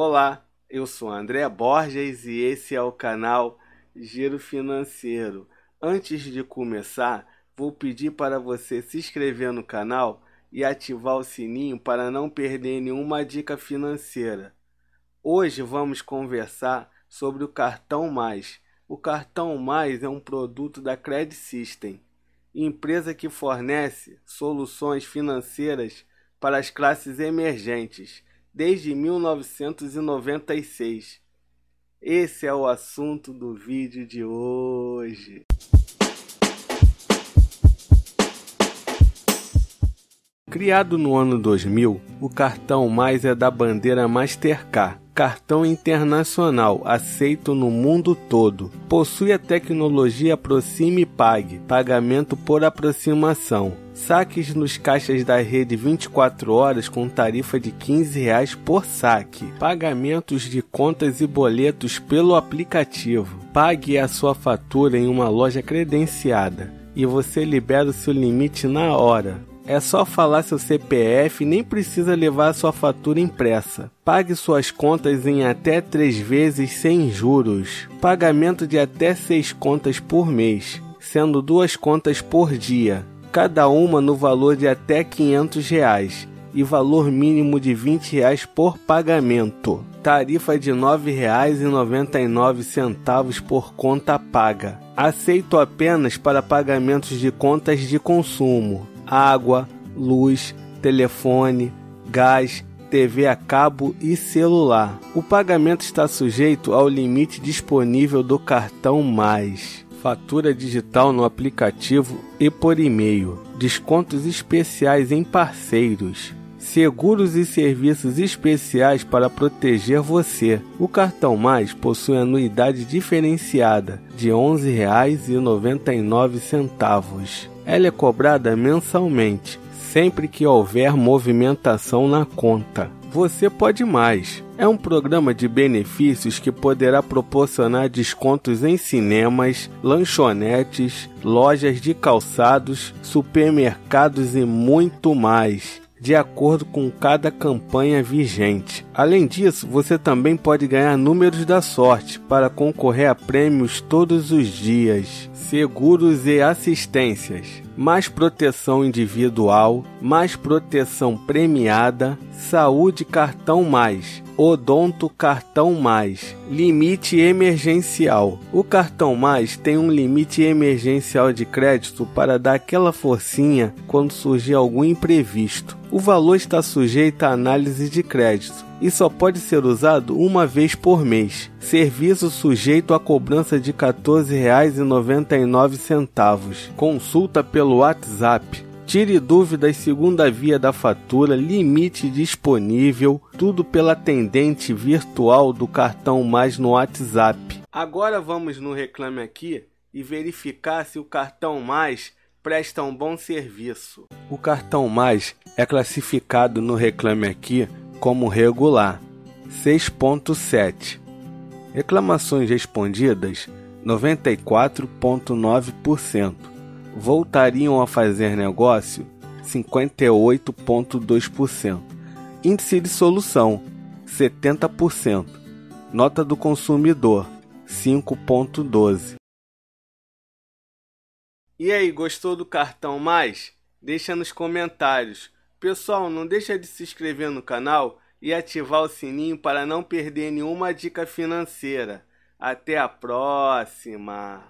Olá, eu sou André Borges e esse é o canal Giro Financeiro. Antes de começar, vou pedir para você se inscrever no canal e ativar o sininho para não perder nenhuma dica financeira. Hoje vamos conversar sobre o Cartão Mais. O Cartão Mais é um produto da Credit System, empresa que fornece soluções financeiras para as classes emergentes desde 1996. Esse é o assunto do vídeo de hoje. Criado no ano 2000, o cartão Mais é da bandeira Mastercard, cartão internacional aceito no mundo todo. Possui a tecnologia Aproxime Pague, pagamento por aproximação. Saques nos caixas da rede 24 horas com tarifa de 15 reais por saque. Pagamentos de contas e boletos pelo aplicativo. Pague a sua fatura em uma loja credenciada e você libera o seu limite na hora. É só falar seu CPF e nem precisa levar sua fatura impressa. Pague suas contas em até três vezes sem juros. Pagamento de até seis contas por mês, sendo duas contas por dia, cada uma no valor de até 500 reais e valor mínimo de 20 reais por pagamento. Tarifa de R$ 9,99 por conta paga. Aceito apenas para pagamentos de contas de consumo água, luz, telefone, gás, TV a cabo e celular. O pagamento está sujeito ao limite disponível do cartão Mais. Fatura digital no aplicativo e por e-mail. Descontos especiais em parceiros. Seguros e serviços especiais para proteger você. O cartão Mais possui anuidade diferenciada de R$ 11,99 ela é cobrada mensalmente, sempre que houver movimentação na conta. Você pode mais. É um programa de benefícios que poderá proporcionar descontos em cinemas, lanchonetes, lojas de calçados, supermercados e muito mais de acordo com cada campanha vigente. Além disso, você também pode ganhar números da sorte para concorrer a prêmios todos os dias, seguros e assistências, mais proteção individual, mais proteção premiada, saúde cartão mais Odonto Cartão Mais. Limite emergencial. O Cartão Mais tem um limite emergencial de crédito para dar aquela forcinha quando surgir algum imprevisto. O valor está sujeito à análise de crédito e só pode ser usado uma vez por mês. Serviço sujeito à cobrança de R$ 14,99. Consulta pelo WhatsApp Tire dúvidas segunda via da fatura, limite disponível, tudo pela atendente virtual do cartão mais no WhatsApp. Agora vamos no Reclame Aqui e verificar se o cartão mais presta um bom serviço. O cartão mais é classificado no Reclame Aqui como regular, 6.7. Reclamações respondidas 94.9% voltariam a fazer negócio 58,2%. Índice de solução 70%. Nota do consumidor 5,12%. E aí, gostou do cartão mais? Deixa nos comentários. Pessoal, não deixa de se inscrever no canal e ativar o sininho para não perder nenhuma dica financeira. Até a próxima!